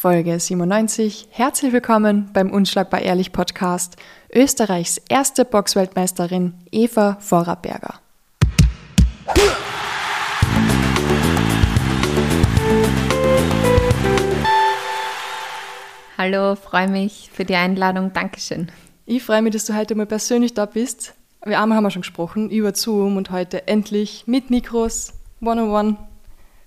Folge 97. Herzlich willkommen beim Unschlagbar Ehrlich Podcast. Österreichs erste Boxweltmeisterin Eva Vorarberger. Hallo, freue mich für die Einladung. Dankeschön. Ich freue mich, dass du heute mal persönlich da bist. Wir einmal haben wir schon gesprochen über Zoom und heute endlich mit Mikros, one-on-one,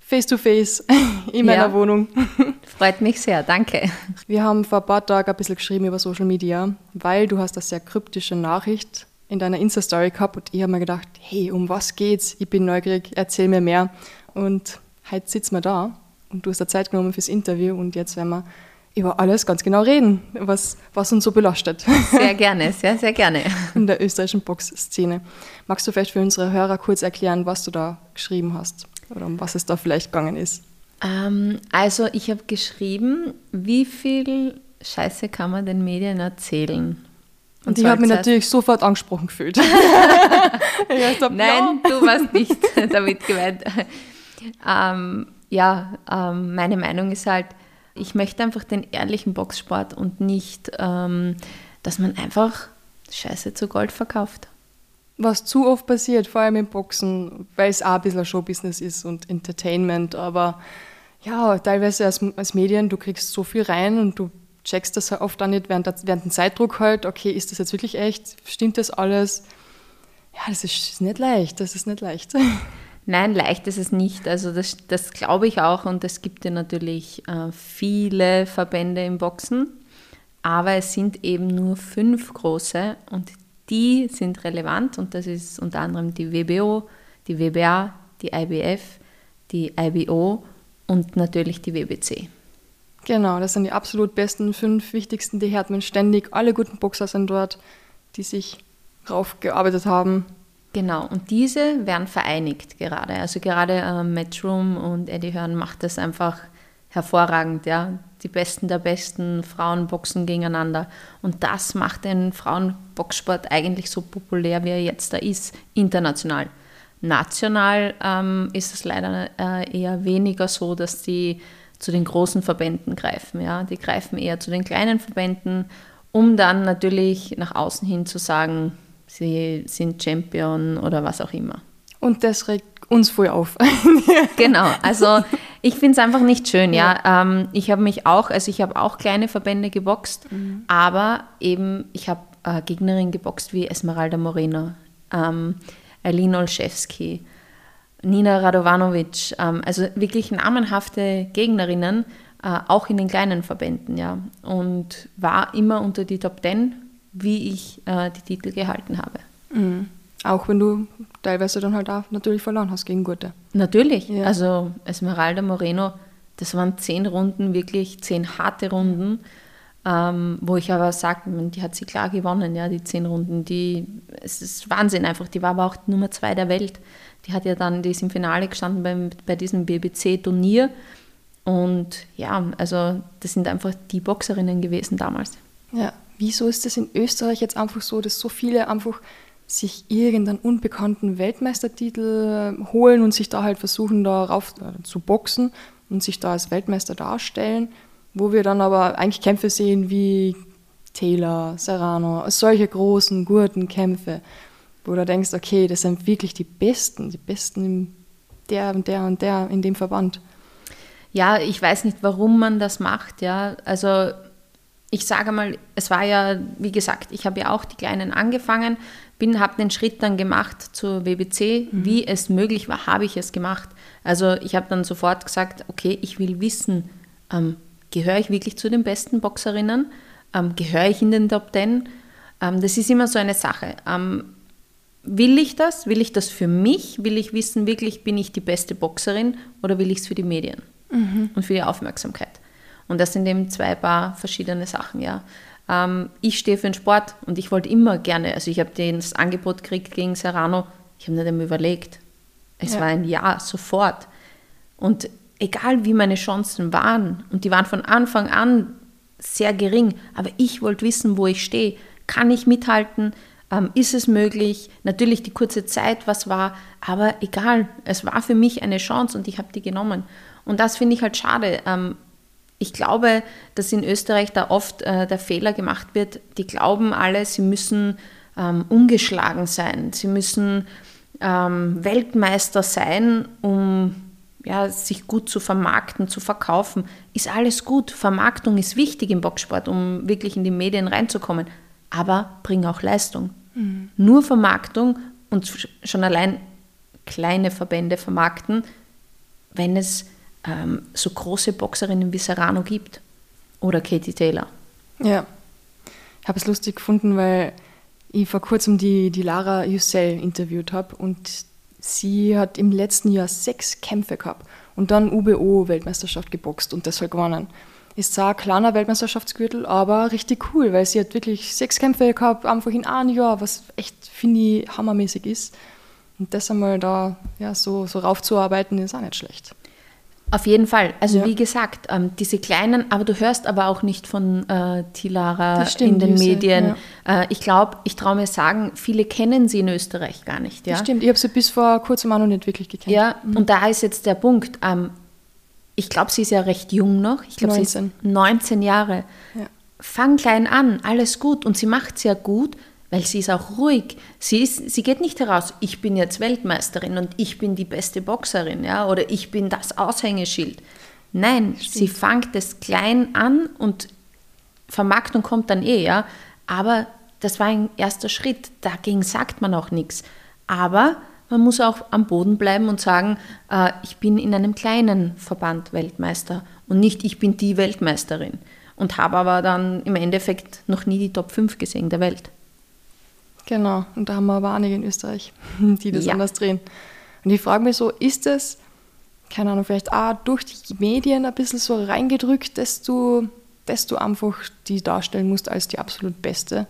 face-to-face in meiner ja. Wohnung. Freut mich sehr, danke. Wir haben vor ein paar Tagen ein bisschen geschrieben über Social Media, weil du hast eine sehr kryptische Nachricht in deiner Insta-Story gehabt und ich habe mir gedacht, hey, um was geht's? Ich bin neugierig, erzähl mir mehr. Und heute sitzen wir da und du hast da Zeit genommen fürs Interview und jetzt werden wir über alles ganz genau reden, was, was uns so belastet. Sehr gerne, sehr, sehr gerne. In der österreichischen Boxszene. Magst du vielleicht für unsere Hörer kurz erklären, was du da geschrieben hast oder um was es da vielleicht gegangen ist? Ähm, also ich habe geschrieben, wie viel Scheiße kann man den Medien erzählen? Und ich habe mich natürlich sofort angesprochen gefühlt. hab, Nein, ja. du warst nicht damit gemeint. Ähm, ja, ähm, meine Meinung ist halt, ich möchte einfach den ehrlichen Boxsport und nicht, ähm, dass man einfach Scheiße zu Gold verkauft. Was zu oft passiert, vor allem im Boxen, weil es auch ein bisschen Showbusiness ist und Entertainment, aber ja, teilweise als, als Medien, du kriegst so viel rein und du checkst das oft auch nicht während, während dem Zeitdruck halt, okay, ist das jetzt wirklich echt? Stimmt das alles? Ja, das ist, ist nicht leicht, das ist nicht leicht. Nein, leicht ist es nicht. Also das, das glaube ich auch und es gibt ja natürlich äh, viele Verbände im Boxen, aber es sind eben nur fünf große und die sind relevant und das ist unter anderem die WBO, die WBA, die IBF, die IBO und natürlich die WBC. Genau, das sind die absolut besten fünf wichtigsten, die hört man ständig. Alle guten Boxer sind dort, die sich raufgearbeitet haben. Genau, und diese werden vereinigt gerade. Also gerade äh, Matchroom und Eddie Hearn macht das einfach hervorragend, ja. Die Besten der Besten, Frauen boxen gegeneinander. Und das macht den Frauenboxsport eigentlich so populär, wie er jetzt da ist, international. National ähm, ist es leider äh, eher weniger so, dass die zu den großen Verbänden greifen. Ja? Die greifen eher zu den kleinen Verbänden, um dann natürlich nach außen hin zu sagen, sie sind Champion oder was auch immer. Und das regt uns voll auf. genau, also ich finde es einfach nicht schön, ja. ja. Ähm, ich habe mich auch, also ich habe auch kleine Verbände geboxt, mhm. aber eben, ich habe äh, Gegnerinnen geboxt wie Esmeralda Moreno, ähm, Eileen Olszewski, Nina Radovanovic, ähm, also wirklich namenhafte Gegnerinnen, äh, auch in den kleinen Verbänden, ja. Und war immer unter die Top Ten, wie ich äh, die Titel gehalten habe. Mhm. Auch wenn du teilweise dann halt auch natürlich verloren hast gegen Gute. Natürlich. Ja. Also Esmeralda Moreno, das waren zehn Runden, wirklich zehn harte Runden, ähm, wo ich aber sage, die hat sie klar gewonnen, ja, die zehn Runden. Die, es ist Wahnsinn einfach. Die war aber auch Nummer zwei der Welt. Die hat ja dann, die ist im Finale gestanden beim, bei diesem BBC-Turnier. Und ja, also das sind einfach die Boxerinnen gewesen damals. Ja, wieso ist das in Österreich jetzt einfach so, dass so viele einfach sich irgendeinen unbekannten Weltmeistertitel holen und sich da halt versuchen, darauf äh, zu boxen und sich da als Weltmeister darstellen, wo wir dann aber eigentlich Kämpfe sehen wie Taylor, Serrano, solche großen, guten Kämpfe, wo du denkst, okay, das sind wirklich die Besten, die Besten in der und der und der in dem Verband. Ja, ich weiß nicht, warum man das macht, ja. Also ich sage mal, es war ja, wie gesagt, ich habe ja auch die Kleinen angefangen, bin, habe den Schritt dann gemacht zur WBC. Mhm. Wie es möglich war, habe ich es gemacht. Also ich habe dann sofort gesagt, okay, ich will wissen, ähm, gehöre ich wirklich zu den besten Boxerinnen? Ähm, gehöre ich in den Top Ten? Ähm, das ist immer so eine Sache. Ähm, will ich das? Will ich das für mich? Will ich wissen, wirklich bin ich die beste Boxerin oder will ich es für die Medien mhm. und für die Aufmerksamkeit? Und das sind eben zwei paar verschiedene Sachen, ja. Ähm, ich stehe für den Sport und ich wollte immer gerne, also ich habe das Angebot gekriegt gegen Serrano, ich habe nicht einmal überlegt. Es ja. war ein Ja, sofort. Und egal wie meine Chancen waren, und die waren von Anfang an sehr gering, aber ich wollte wissen, wo ich stehe. Kann ich mithalten? Ähm, ist es möglich? Natürlich die kurze Zeit, was war, aber egal, es war für mich eine Chance und ich habe die genommen. Und das finde ich halt schade. Ähm, ich glaube, dass in Österreich da oft äh, der Fehler gemacht wird. Die glauben alle, sie müssen ähm, ungeschlagen sein. Sie müssen ähm, Weltmeister sein, um ja, sich gut zu vermarkten, zu verkaufen. Ist alles gut. Vermarktung ist wichtig im Boxsport, um wirklich in die Medien reinzukommen. Aber bring auch Leistung. Mhm. Nur Vermarktung und schon allein kleine Verbände vermarkten, wenn es ähm, so große Boxerinnen wie Serrano gibt oder Katie Taylor. Ja, ich habe es lustig gefunden, weil ich vor kurzem die, die Lara Yücel interviewt habe und sie hat im letzten Jahr sechs Kämpfe gehabt und dann UBO-Weltmeisterschaft geboxt und deshalb gewonnen. Ist zwar ein kleiner Weltmeisterschaftsgürtel, aber richtig cool, weil sie hat wirklich sechs Kämpfe gehabt, einfach in einem Jahr, was echt, finde ich, hammermäßig ist. Und das einmal da ja, so, so raufzuarbeiten, ist auch nicht schlecht. Auf jeden Fall. Also ja. wie gesagt, ähm, diese kleinen, aber du hörst aber auch nicht von äh, Tilara stimmt, in den Medien. Ja. Äh, ich glaube, ich traue mir sagen, viele kennen sie in Österreich gar nicht. Ja? Das stimmt, ich habe sie bis vor kurzem auch noch nicht wirklich gekannt. Ja, mhm. und da ist jetzt der Punkt. Ähm, ich glaube, sie ist ja recht jung noch. Ich glaube, sie ist 19 Jahre. Ja. Fang klein an, alles gut. Und sie macht es ja gut, weil sie ist auch ruhig. Sie, ist, sie geht nicht heraus, ich bin jetzt Weltmeisterin und ich bin die beste Boxerin ja, oder ich bin das Aushängeschild. Nein, Stimmt. sie fängt es klein an und Vermarktung kommt dann eh, ja. Aber das war ein erster Schritt. Dagegen sagt man auch nichts. Aber man muss auch am Boden bleiben und sagen, äh, ich bin in einem kleinen Verband Weltmeister und nicht ich bin die Weltmeisterin. Und habe aber dann im Endeffekt noch nie die Top 5 gesehen der Welt. Genau, und da haben wir aber einige in Österreich, die das ja. anders drehen. Und ich frage mich so, ist es, keine Ahnung, vielleicht auch durch die Medien ein bisschen so reingedrückt, dass du, dass du einfach die darstellen musst als die absolut Beste,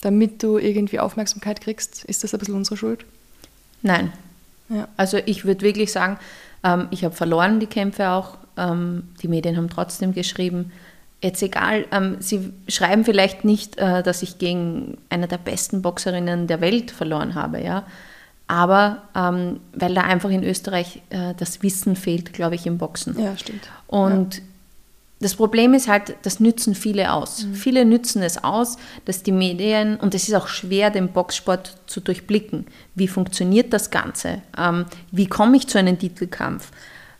damit du irgendwie Aufmerksamkeit kriegst? Ist das ein bisschen unsere Schuld? Nein. Ja. Also ich würde wirklich sagen, ähm, ich habe verloren die Kämpfe auch. Ähm, die Medien haben trotzdem geschrieben, jetzt egal, ähm, Sie schreiben vielleicht nicht, äh, dass ich gegen eine der besten Boxerinnen der Welt verloren habe, ja. Aber ähm, weil da einfach in Österreich äh, das Wissen fehlt, glaube ich, im Boxen. Ja, stimmt. Und ja. das Problem ist halt, das nützen viele aus. Mhm. Viele nützen es aus, dass die Medien, und es ist auch schwer, den Boxsport zu durchblicken. Wie funktioniert das Ganze? Ähm, wie komme ich zu einem Titelkampf?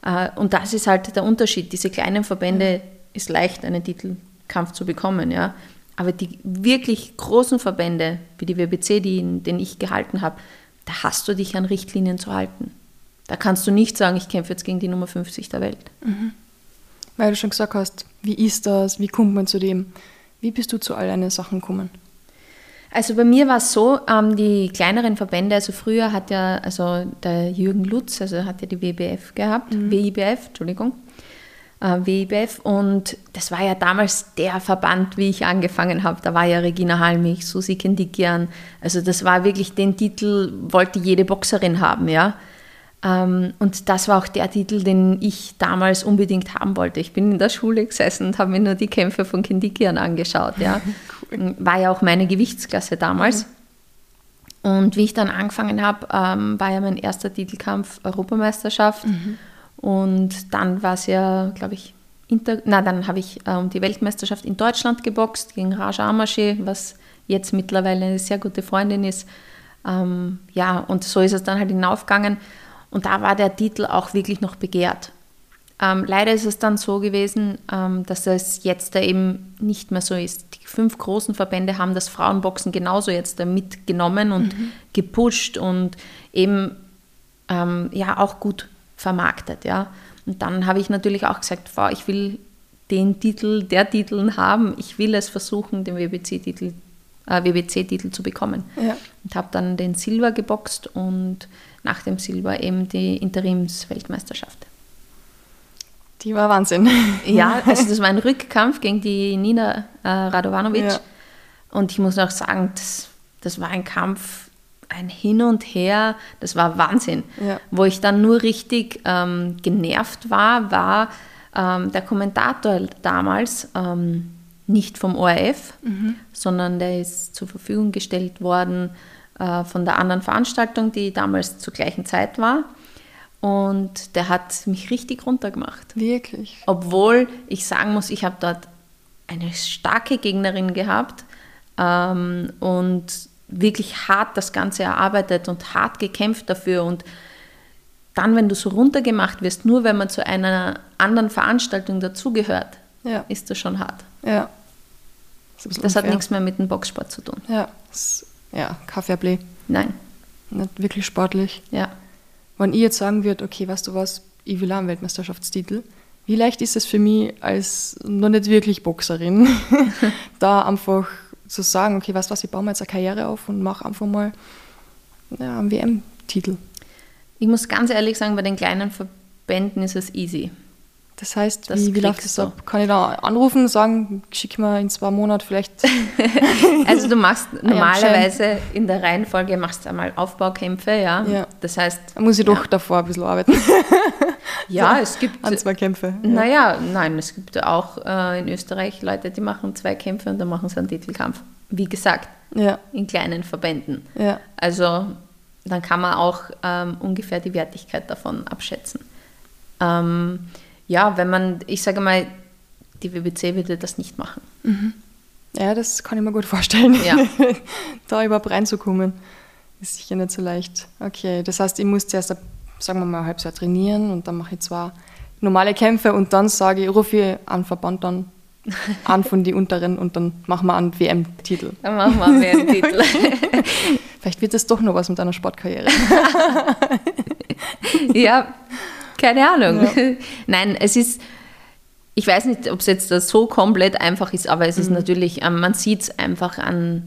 Äh, und das ist halt der Unterschied. Diese kleinen Verbände, mhm ist leicht, einen Titelkampf zu bekommen, ja. Aber die wirklich großen Verbände, wie die WBC, die, den ich gehalten habe, da hast du dich an Richtlinien zu halten. Da kannst du nicht sagen, ich kämpfe jetzt gegen die Nummer 50 der Welt. Mhm. Weil du schon gesagt hast, wie ist das, wie kommt man zu dem? Wie bist du zu all deinen Sachen gekommen? Also bei mir war es so, ähm, die kleineren Verbände, also früher hat ja, also der Jürgen Lutz, also hat ja die WBF gehabt, mhm. WIBF, Entschuldigung, äh, WIBF und das war ja damals der Verband, wie ich angefangen habe. Da war ja Regina Halmich, Susi Kendikian. Also das war wirklich den Titel, wollte jede Boxerin haben, ja. Ähm, und das war auch der Titel, den ich damals unbedingt haben wollte. Ich bin in der Schule gesessen und habe mir nur die Kämpfe von Kendikian angeschaut, ja. cool. War ja auch meine Gewichtsklasse damals. Mhm. Und wie ich dann angefangen habe, ähm, war ja mein erster Titelkampf Europameisterschaft. Mhm. Und dann war es ja, glaube ich, Inter na, dann habe ich ähm, die Weltmeisterschaft in Deutschland geboxt gegen Raja Amashi, was jetzt mittlerweile eine sehr gute Freundin ist. Ähm, ja, und so ist es dann halt hinaufgegangen. Und da war der Titel auch wirklich noch begehrt. Ähm, leider ist es dann so gewesen, ähm, dass es jetzt da eben nicht mehr so ist. Die fünf großen Verbände haben das Frauenboxen genauso jetzt da mitgenommen und mhm. gepusht und eben ähm, ja auch gut vermarktet. Ja. Und dann habe ich natürlich auch gesagt, wow, ich will den Titel, der Titel haben, ich will es versuchen, den WBC-Titel äh, WBC zu bekommen. Ja. Und habe dann den Silber geboxt und nach dem Silber eben die Interimsweltmeisterschaft. Die war Wahnsinn. Ja, also das war ein Rückkampf gegen die Nina äh, Radovanovic. Ja. Und ich muss auch sagen, das, das war ein Kampf, ein Hin und Her, das war Wahnsinn. Ja. Wo ich dann nur richtig ähm, genervt war, war ähm, der Kommentator damals ähm, nicht vom ORF, mhm. sondern der ist zur Verfügung gestellt worden äh, von der anderen Veranstaltung, die damals zur gleichen Zeit war. und der hat mich richtig runtergemacht. Wirklich. Obwohl ich sagen muss, ich habe dort eine starke Gegnerin gehabt ähm, und wirklich hart das Ganze erarbeitet und hart gekämpft dafür. Und dann, wenn du so runtergemacht wirst, nur wenn man zu einer anderen Veranstaltung dazugehört, Ja. ist das schon hart. Ja. Das, Das hat nichts mehr mit dem Boxsport zu tun. Ja, ja, Fairplay. Nein, Nicht wirklich sportlich. ja. Wenn ich jetzt sagen würde, okay, weißt du was, ich will auch einen Weltmeisterschaftstitel, wie leicht ist es für mich als noch nicht wirklich Boxerin, da einfach zu sagen, okay, weißt du was, ich baue mir jetzt eine Karriere auf und mache einfach mal ja, einen WM-Titel. Ich muss ganz ehrlich sagen, bei den kleinen Verbänden ist es easy. Das heißt, Das wie, wie läuft das ab? Kann ich da anrufen, sagen, schick mir in zwei Monaten vielleicht. Also du machst normalerweise in der Reihenfolge machst du einmal Aufbaukämpfe, ja. Ja. Das heißt, Da muss ich Ja. doch davor ein bisschen arbeiten. ja, es gibt An zwei Kämpfe. Ja. Naja, nein, es gibt auch äh, in Österreich Leute, die machen zwei Kämpfe und dann machen sie einen Titelkampf. Wie gesagt, Ja, in kleinen Verbänden. ja, Also dann kann man auch ähm, ungefähr die Wertigkeit davon abschätzen. Ähm, ja, wenn man, ich sage mal, die WBC würde das nicht machen. ja, das kann ich mir gut vorstellen. Ja. da überhaupt reinzukommen, ist sicher nicht so leicht. Okay, das heißt, ich muss zuerst, sagen wir mal, ein halbes Jahr trainieren und dann mache ich zwar normale Kämpfe und dann sage ich, rufe ich einen Verband dann an von die unteren und dann machen wir einen WM-Titel. Dann machen wir einen Titel. Vielleicht wird das doch noch was mit einer Sportkarriere. ja, keine Ahnung. Ja. Nein, es ist, ich weiß nicht, ob es jetzt so komplett einfach ist, aber es Mhm. ist natürlich, ähm, man sieht es einfach an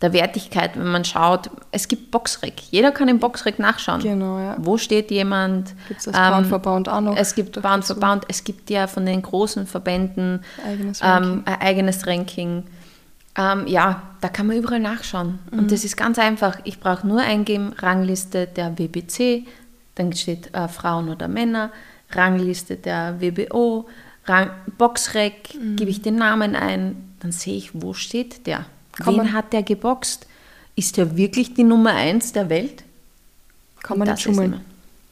der Wertigkeit, wenn man schaut. Es gibt Boxrec. Jeder kann im Boxrec nachschauen. Genau, ja. Wo steht jemand? Gibt es das Ähm, Frauenverband auch noch? Es gibt dazu? Frauenverband, es gibt ja von den großen Verbänden Eigenes ähm, Ranking. ein eigenes Ranking. Ähm, ja, da kann man überall nachschauen. Mhm. Und das ist ganz einfach. Ich brauche nur eingeben, Rangliste der WBC, dann steht äh, Frauen oder Männer, Rangliste der WBO, Rang, Boxrec, Mhm. gebe ich den Namen ein, dann sehe ich, wo steht der? Kann Wen hat der geboxt? Ist der wirklich die Nummer eins der Welt? Kann man Das nicht schummeln.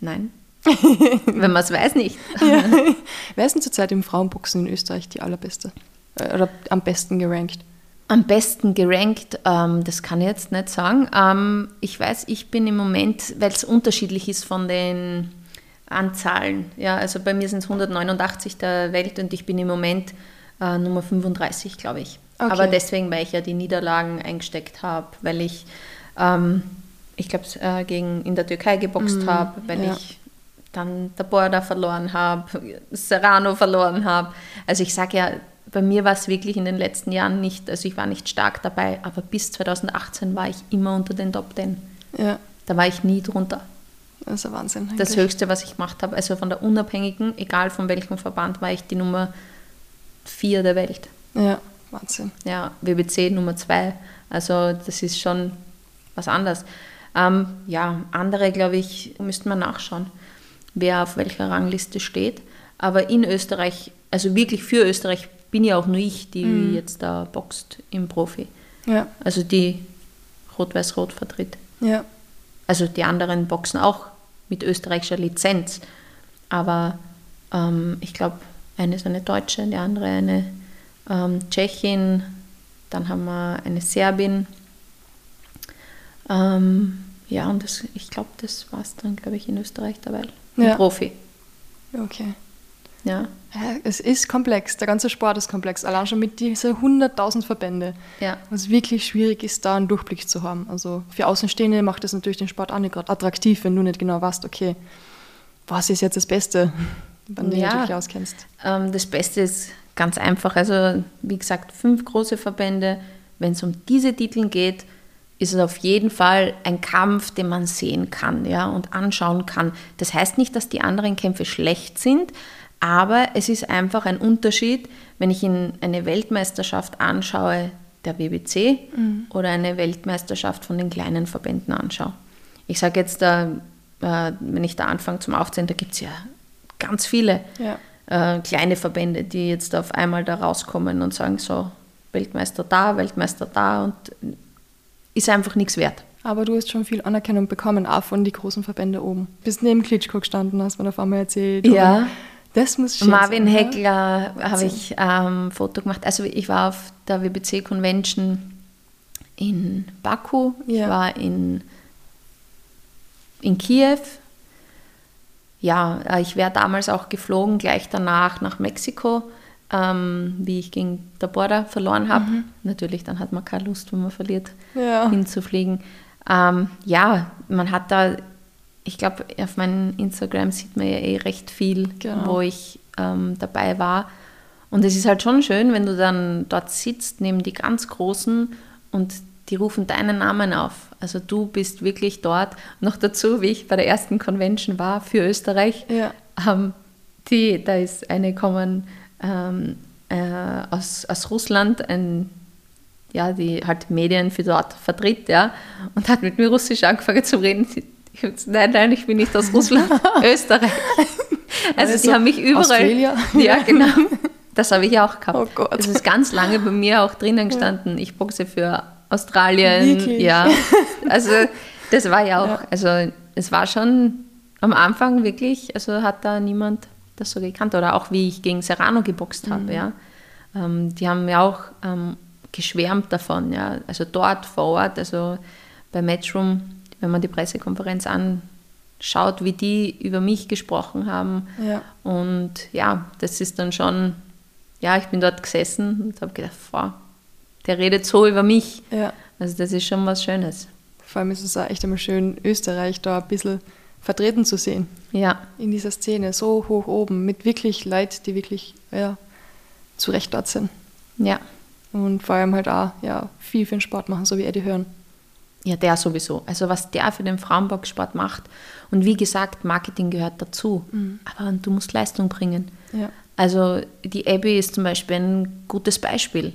Nein. Wenn man es weiß, nicht. Wer ist denn zurzeit im Frauenboxen in Österreich die allerbeste? Äh, Oder am besten gerankt? Am besten gerankt, ähm, das kann ich jetzt nicht sagen. Ähm, ich weiß, ich bin im Moment, weil es unterschiedlich ist von den Anzahlen. Ja, also bei mir sind es 189 der Welt und ich bin im Moment äh, Nummer 35, glaube ich. Okay. Aber deswegen, weil ich ja die Niederlagen eingesteckt habe, weil ich, ähm, ich glaube, äh, gegen in der Türkei geboxt habe, weil ja. ich dann der Borda verloren habe, Serrano verloren habe. Also ich sage ja, bei mir war es wirklich in den letzten Jahren nicht, also ich war nicht stark dabei, aber bis 2018 war ich immer unter den Top 10. Ja, Da war ich nie drunter. das ist ein Wahnsinn. Das eigentlich. Höchste, was ich gemacht habe, also von der Unabhängigen, egal von welchem Verband, war ich die Nummer 4 der Welt. Ja, Wahnsinn. Ja, WBC Nummer 2. Also das ist schon was anderes. Ähm, ja, andere, glaube ich, müsste man nachschauen, wer auf welcher Rangliste steht. Aber in Österreich, also wirklich für Österreich, bin ja auch nur ich, die Mhm. jetzt da boxt im Profi. Ja, Also die Rot-Weiß-Rot vertritt. ja, Also die anderen boxen auch mit österreichischer Lizenz. Aber ähm, ich glaube, eine ist eine Deutsche, die andere eine ähm, Tschechin, dann haben wir eine Serbin. Ähm, ja, und das, ich glaube, das war es dann, glaube ich, in Österreich dabei. Ein Ja. Profi. okay. Ja, Ja, es ist komplex, der ganze Sport ist komplex. Allein schon mit diesen 100.000 Verbände. ja. Was wirklich schwierig ist, da einen Durchblick zu haben. Also für Außenstehende macht das natürlich den Sport auch nicht gerade attraktiv, wenn du nicht genau weißt, okay, was ist jetzt das Beste, wenn du dich Ja. natürlich auskennst. Ähm, das Beste ist ganz einfach. Also, wie gesagt, fünf große Verbände. Wenn es um diese Titel geht, ist es auf jeden Fall ein Kampf, den man sehen kann ja, und anschauen kann. Das heißt nicht, dass die anderen Kämpfe schlecht sind, aber es ist einfach ein Unterschied, wenn ich in eine Weltmeisterschaft anschaue, der WBC, oder eine Weltmeisterschaft von den kleinen Verbänden anschaue. Ich sage jetzt, da, äh, wenn ich da anfange zum Aufzählen, da gibt es ja ganz viele Ja. äh, kleine Verbände, die jetzt auf einmal da rauskommen und sagen so, Weltmeister da, Weltmeister da und ist einfach nichts wert. Aber du hast schon viel Anerkennung bekommen, auch von den großen Verbänden oben. Bist neben Klitschko gestanden, hast mir auf einmal erzählt. Ja. Das muss schön Marvin sein, Heckler habe ich ähm, Foto gemacht. Also ich war auf der WBC Convention in Baku, ich Ja. war in, in Kiew. Ja, äh, ich wäre damals auch geflogen, gleich danach nach Mexiko, ähm, wie ich gegen Border verloren habe. Natürlich, dann hat man keine Lust, wenn man verliert, Ja. hinzufliegen. Ähm, ja, man hat da, ich glaube, auf meinem Instagram sieht man ja eh recht viel, Genau. wo ich ähm, dabei war. Und es ist halt schon schön, wenn du dann dort sitzt, neben die ganz Großen und die rufen deinen Namen auf. Also du bist wirklich dort. Noch dazu, wie ich bei der ersten Convention war für Österreich, Ja. ähm, die, da ist eine gekommen ähm, äh, aus, aus Russland, ein, ja, die halt Medien für dort vertritt, ja, und hat mit mir Russisch angefangen zu reden. Nein, nein, ich bin nicht aus Russland, Österreich. Also, Also sie haben mich überall. Australia? Ja, genau. Das habe ich ja auch gehabt. Oh Gott. Das ist ganz lange bei mir auch drinnen gestanden. Ich boxe für Australien. Wirklich? Ja. Also das war ja auch, Ja. also es war schon am Anfang wirklich, also hat da niemand das so gekannt. Oder auch wie ich gegen Serrano geboxt Mhm. habe, ja. Ähm, die haben ja auch ähm, geschwärmt davon, ja. Also dort vor Ort, also bei Matchroom, wenn man die Pressekonferenz anschaut, wie die über mich gesprochen haben. Ja. Und ja, das ist dann schon, ja, ich bin dort gesessen und habe gedacht, wow, der redet so über mich. ja. Also das ist schon was Schönes. Vor allem ist es auch echt einmal schön, Österreich da ein bisschen vertreten zu sehen. Ja, In dieser Szene, so hoch oben, mit wirklich Leuten, die wirklich ja, zu Recht dort sind. ja. Und vor allem halt auch ja, viel für den Sport machen, so wie Eddie Hören. Ja, der sowieso. Also was der für den Frauenboxsport macht. Und wie gesagt, Marketing gehört dazu. Aber du musst Leistung bringen. Ja. Also die Abby ist zum Beispiel ein gutes Beispiel.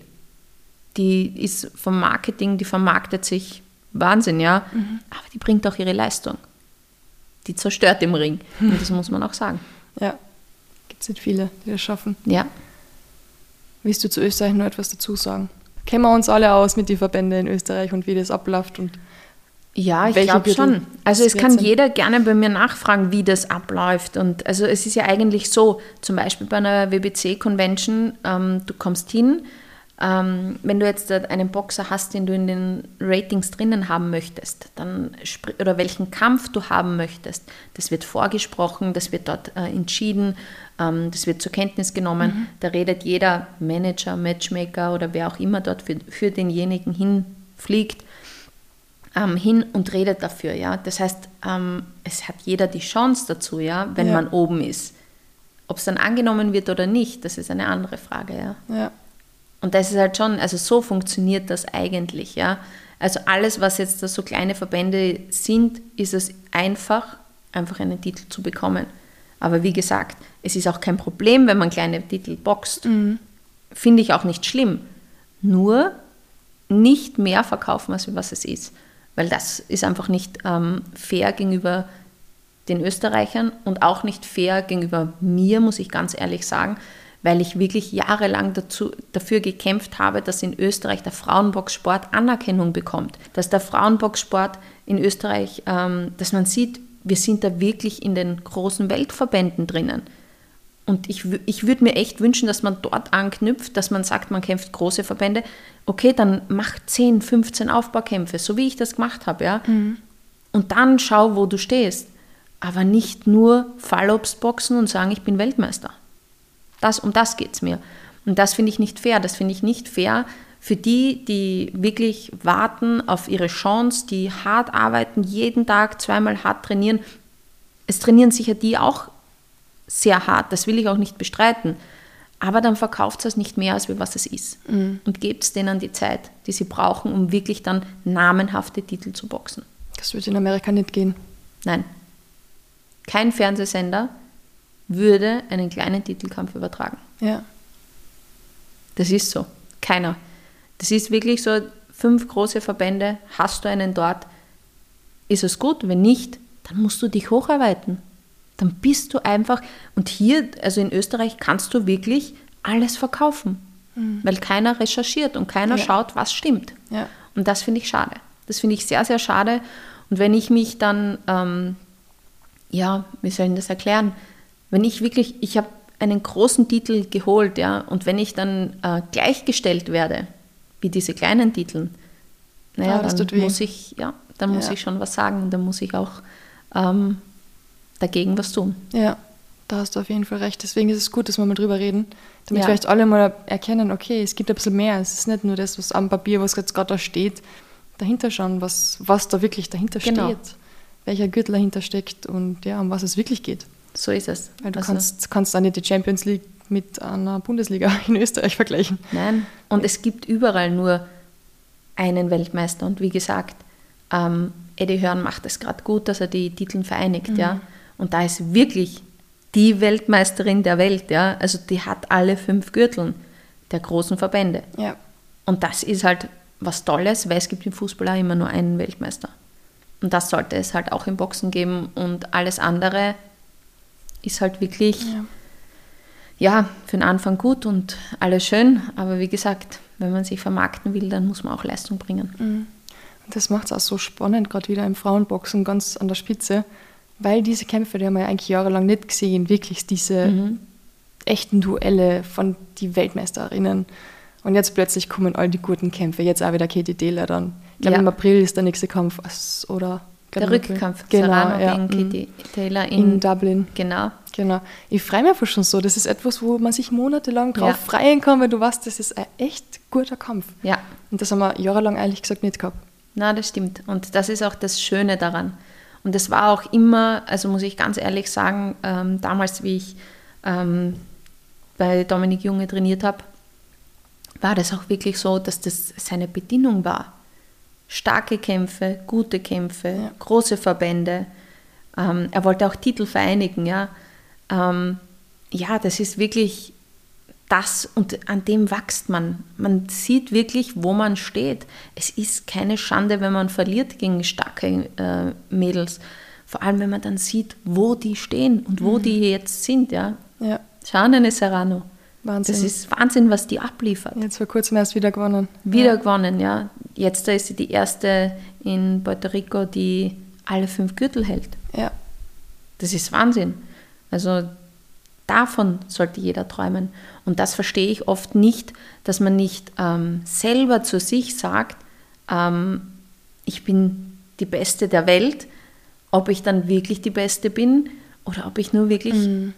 Die ist vom Marketing, die vermarktet sich Wahnsinn, ja. Aber die bringt auch ihre Leistung. Die zerstört im Ring. Und das muss man auch sagen. Ja, gibt es nicht viele, die das schaffen. Ja. Willst du zu Österreich nur etwas dazu sagen? Kennen wir uns alle aus mit den Verbänden in Österreich und wie das abläuft? Und Ja, ich glaube schon. Also es kann sind? jeder gerne bei mir nachfragen, wie das abläuft. Und also es ist ja eigentlich so, zum Beispiel bei einer WBC-Convention, ähm, du kommst hin, ähm, wenn du jetzt einen Boxer hast, den du in den Ratings drinnen haben möchtest, dann oder welchen Kampf du haben möchtest, das wird vorgesprochen, das wird dort äh, entschieden, ähm, das wird zur Kenntnis genommen. Da redet jeder Manager, Matchmaker oder wer auch immer dort für, für denjenigen hinfliegt ähm, hin und redet dafür, ja. Das heißt, ähm, es hat jeder die Chance dazu, ja, wenn Ja. man oben ist. Ob es dann angenommen wird oder nicht, das ist eine andere Frage, ja. ja, Und das ist halt schon, also so funktioniert das eigentlich, ja. Also alles, was jetzt so kleine Verbände sind, ist es einfach, einfach einen Titel zu bekommen. Aber wie gesagt, es ist auch kein Problem, wenn man kleine Titel boxt. Finde ich auch nicht schlimm. Nur nicht mehr verkaufen, als was es ist. Weil das ist einfach nicht ähm, fair gegenüber den Österreichern und auch nicht fair gegenüber mir, muss ich ganz ehrlich sagen, weil ich wirklich jahrelang dazu, dafür gekämpft habe, dass in Österreich der Frauenboxsport Anerkennung bekommt. Dass der Frauenboxsport in Österreich, ähm, dass man sieht, wir sind da wirklich in den großen Weltverbänden drinnen. Und ich, ich würde mir echt wünschen, dass man dort anknüpft, dass man sagt, man kämpft große Verbände. Okay, dann mach 10, 15 Aufbaukämpfe, so wie ich das gemacht habe, ja. Und dann schau, wo du stehst. Aber nicht nur Fallobstboxen und sagen, ich bin Weltmeister. Das, um das geht es mir. Und das finde ich nicht fair. Das finde ich nicht fair für die, die wirklich warten auf ihre Chance, die hart arbeiten, jeden Tag zweimal hart trainieren. Es trainieren sicher die auch sehr hart, das will ich auch nicht bestreiten. Aber dann verkauft es nicht mehr, als wie was es ist. Und gebt es denen die Zeit, die sie brauchen, um wirklich dann namenhafte Titel zu boxen. das wird in Amerika nicht gehen. Nein. Kein Fernsehsender würde einen kleinen Titelkampf übertragen. Ja, Das ist so. Keiner. Das ist wirklich so, fünf große Verbände, hast du einen dort, ist es gut. Wenn nicht, dann musst du dich hocharbeiten. Dann bist du einfach, und hier, also in Österreich, kannst du wirklich alles verkaufen. Weil keiner recherchiert und keiner Ja. schaut, was stimmt. ja. Und das finde ich schade. Das finde ich sehr, sehr schade. Und wenn ich mich dann, ähm, ja, wie soll ich das erklären? Wenn ich wirklich, ich habe einen großen Titel geholt, ja, und wenn ich dann äh, gleichgestellt werde, wie diese kleinen Titel, naja, ah, dann muss ich, ja, dann muss ja. ich schon was sagen, dann muss ich auch ähm, dagegen was tun. Ja, da hast du auf jeden Fall recht. Deswegen ist es gut, dass wir mal drüber reden, damit ja. vielleicht alle mal erkennen, okay, es gibt ein bisschen mehr. Es ist nicht nur das, was am Papier, was jetzt gerade da steht, dahinter schauen, was, was da wirklich dahinter genau. steht, welcher Gürtel dahinter steckt und ja, um was es wirklich geht. So ist es. Weil du also, kannst, kannst dann nicht die Champions League mit einer Bundesliga in Österreich vergleichen. Nein, und es gibt überall nur einen Weltmeister. Und wie gesagt, ähm, Eddie Hörn macht es gerade gut, dass er die Titel vereinigt. Mhm. Ja? Und da ist wirklich die Weltmeisterin der Welt. Ja? Also die hat alle fünf Gürteln der großen Verbände. Ja. Und das ist halt was Tolles, weil es gibt im Fußball auch immer nur einen Weltmeister. Und das sollte es halt auch im Boxen geben. Und alles andere ist halt wirklich, ja, ja für den Anfang gut und alles schön. Aber wie gesagt, wenn man sich vermarkten will, dann muss man auch Leistung bringen. Mhm. Und das macht es auch so spannend, gerade wieder im Frauenboxen ganz an der Spitze, weil diese Kämpfe, die haben wir ja eigentlich jahrelang nicht gesehen, wirklich diese mhm. echten Duelle von die Weltmeisterinnen. Und jetzt plötzlich kommen all die guten Kämpfe. Jetzt auch wieder Katie Taylor dann. Ich glaube, ja. im April ist der nächste Kampf. Oder der Rückkampf. Genau, Serrano ja. gegen Katie Taylor in, in, Dublin. Genau. Genau. Ich freue mich einfach schon so. Das ist etwas, wo man sich monatelang drauf ja. freuen kann, weil du weißt, das ist ein echt guter Kampf. Ja. Und das haben wir jahrelang ehrlich gesagt nicht gehabt. Na, das stimmt. Und das ist auch das Schöne daran. Und das war auch immer, also muss ich ganz ehrlich sagen, ähm, damals, wie ich ähm, bei Dominik Junge trainiert habe, war das auch wirklich so, dass das seine Bedingung war. Starke Kämpfe, gute Kämpfe, ja. große Verbände. Ähm, er wollte auch Titel vereinigen, ja. Ähm, ja, das ist wirklich das und an dem wächst man. Man sieht wirklich, wo man steht. Es ist keine Schande, wenn man verliert gegen starke äh, Mädels. Vor allem, wenn man dann sieht, wo die stehen und wo mhm. die jetzt sind. Ja. Ja. Schau an eine Serrano. Wahnsinn. Das ist Wahnsinn, was die abliefert. Jetzt vor kurzem erst wieder gewonnen. Wieder ja. gewonnen, ja. Jetzt ist sie die erste in Puerto Rico, die alle fünf Gürtel hält. Ja. Das ist Wahnsinn. Also davon sollte jeder träumen. Und das verstehe ich oft nicht, dass man nicht ähm, selber zu sich sagt, ähm, ich bin die Beste der Welt, ob ich dann wirklich die Beste bin oder ob ich nur wirklich mhm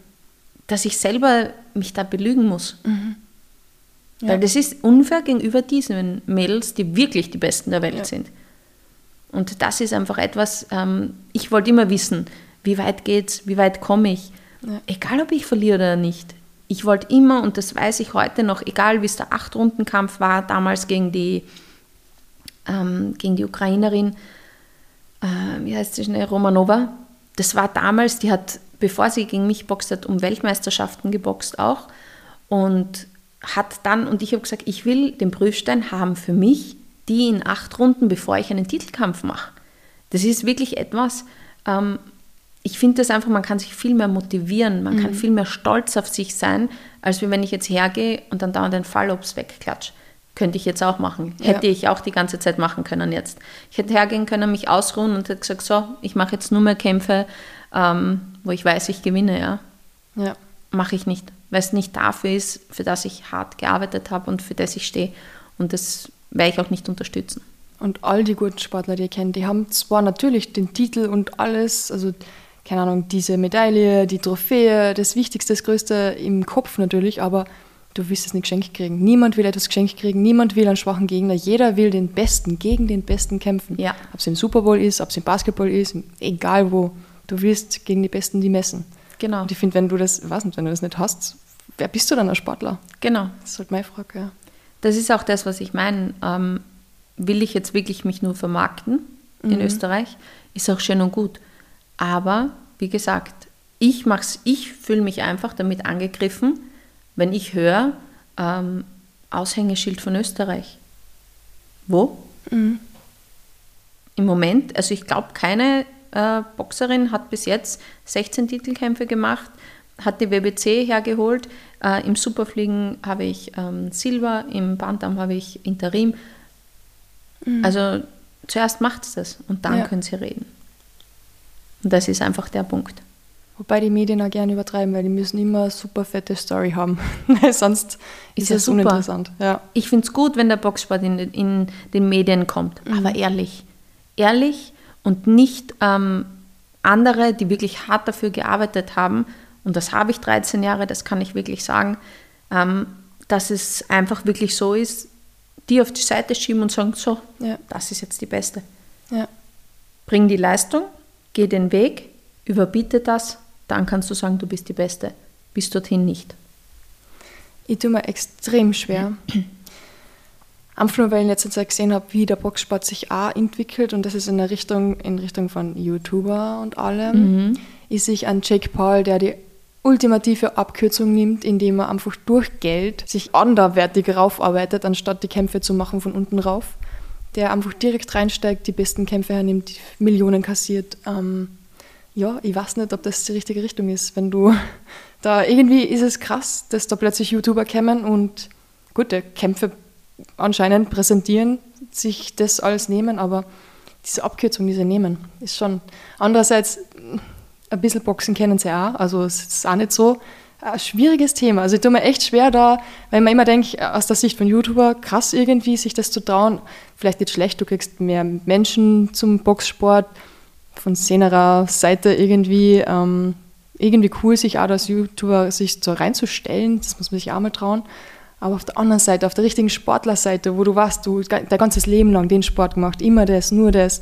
dass ich selber mich da belügen muss. Mhm. Ja. Weil das ist unfair gegenüber diesen Mädels, die wirklich die Besten der Welt ja. sind. Und das ist einfach etwas, ähm, ich wollte immer wissen, wie weit geht's, wie weit komme ich. Ja. Egal, ob ich verliere oder nicht. Ich wollte immer, und das weiß ich heute noch, egal wie es der Acht-Runden-Kampf war, damals gegen die, ähm, gegen die Ukrainerin, äh, wie heißt sie schnell, Romanova, das war damals, die hat bevor sie gegen mich boxt hat, um Weltmeisterschaften geboxt auch. Und hat dann, und ich habe gesagt, ich will den Prüfstein haben für mich, die in acht Runden, bevor ich einen Titelkampf mache. Das ist wirklich etwas, ähm, ich finde das einfach, man kann sich viel mehr motivieren, man mhm. kann viel mehr stolz auf sich sein, als wenn ich jetzt hergehe und dann dauernd den Fallobst wegklatsche. Könnte ich jetzt auch machen. Ja. Hätte ich auch die ganze Zeit machen können jetzt. Ich hätte hergehen können, mich ausruhen und hätte gesagt, so, ich mache jetzt nur mehr Kämpfe, ähm, wo ich weiß, ich gewinne, ja. Ja. Mache ich nicht, weil es nicht dafür ist, für das ich hart gearbeitet habe und für das ich stehe. Und das werde ich auch nicht unterstützen. Und all die guten Sportler, die ihr kennt, die haben zwar natürlich den Titel und alles, also keine Ahnung, diese Medaille, die Trophäe, das Wichtigste, das Größte im Kopf natürlich, aber du willst es nicht geschenkt kriegen. Niemand will etwas geschenkt kriegen, niemand will einen schwachen Gegner, jeder will den Besten, gegen den Besten kämpfen. Ja. Ob es im Super Bowl ist, ob es im Basketball ist, egal wo. Du willst gegen die Besten die messen. Genau. Und ich finde, wenn du das, weiß nicht, wenn du das nicht hast, wer bist du dann als Sportler? Genau. Das ist halt meine Frage, ja. Das ist auch das, was ich meine. Ähm, will ich jetzt wirklich mich nur vermarkten in mhm. Österreich? Ist auch schön und gut. Aber wie gesagt, ich mach's, ich fühle mich einfach damit angegriffen, wenn ich höre, ähm, Aushängeschild von Österreich. Wo? Mhm. Im Moment, also ich glaube, keine äh, Boxerin, hat bis jetzt 16 Titelkämpfe gemacht, hat die WBC hergeholt. Äh, Im Superfliegen habe ich ähm, Silber, im Bantam habe ich Interim. Mhm. Also zuerst macht es das und dann Ja. können sie reden. Und das ist einfach der Punkt. Wobei die Medien auch gerne übertreiben, weil die müssen immer eine super fette Story haben. Sonst Ist ist, ja es super. uninteressant. Ja. Ich finde es gut, wenn der Boxsport in, in den Medien kommt, aber ehrlich. Ehrlich und nicht ähm, andere, die wirklich hart dafür gearbeitet haben, und das habe ich 13 Jahre, das kann ich wirklich sagen, ähm, dass es einfach wirklich so ist, die auf die Seite schieben und sagen, so, Ja. das ist jetzt die Beste. Ja. Bring die Leistung, geh den Weg, überbiete das, dann kannst du sagen, du bist die Beste. Bis dorthin nicht. Ich tue mir extrem schwer. Einfach nur, weil ich in letzter Zeit gesehen habe, wie der Boxsport sich auch entwickelt und das ist in der Richtung, in Richtung von YouTuber und allem, ist sich an Jake Paul, der die ultimative Abkürzung nimmt, indem er einfach durch Geld sich anderwertig raufarbeitet, anstatt die Kämpfe zu machen von unten rauf. Der einfach direkt reinsteigt, die besten Kämpfe hernimmt, Millionen kassiert. Ähm, ja, ich weiß nicht, ob das die richtige Richtung ist. Wenn du da irgendwie ist es krass, dass da plötzlich YouTuber kommen und gute Kämpfe anscheinend präsentieren, sich das alles nehmen, aber diese Abkürzung, die sie nehmen, ist schon. Andererseits, ein bisschen Boxen kennen sie auch, also es ist auch nicht so ein schwieriges Thema. Also ich tue mir echt schwer da, weil man immer denkt, aus der Sicht von YouTuber, krass irgendwie, sich das zu trauen. Vielleicht nicht schlecht, du kriegst mehr Menschen zum Boxsport, von szenerer Seite irgendwie, ähm, irgendwie cool, sich auch als YouTuber sich so reinzustellen, das muss man sich auch mal trauen. Aber auf der anderen Seite, auf der richtigen Sportlerseite, wo du warst, du dein ganzes Leben lang den Sport gemacht, immer das, nur das,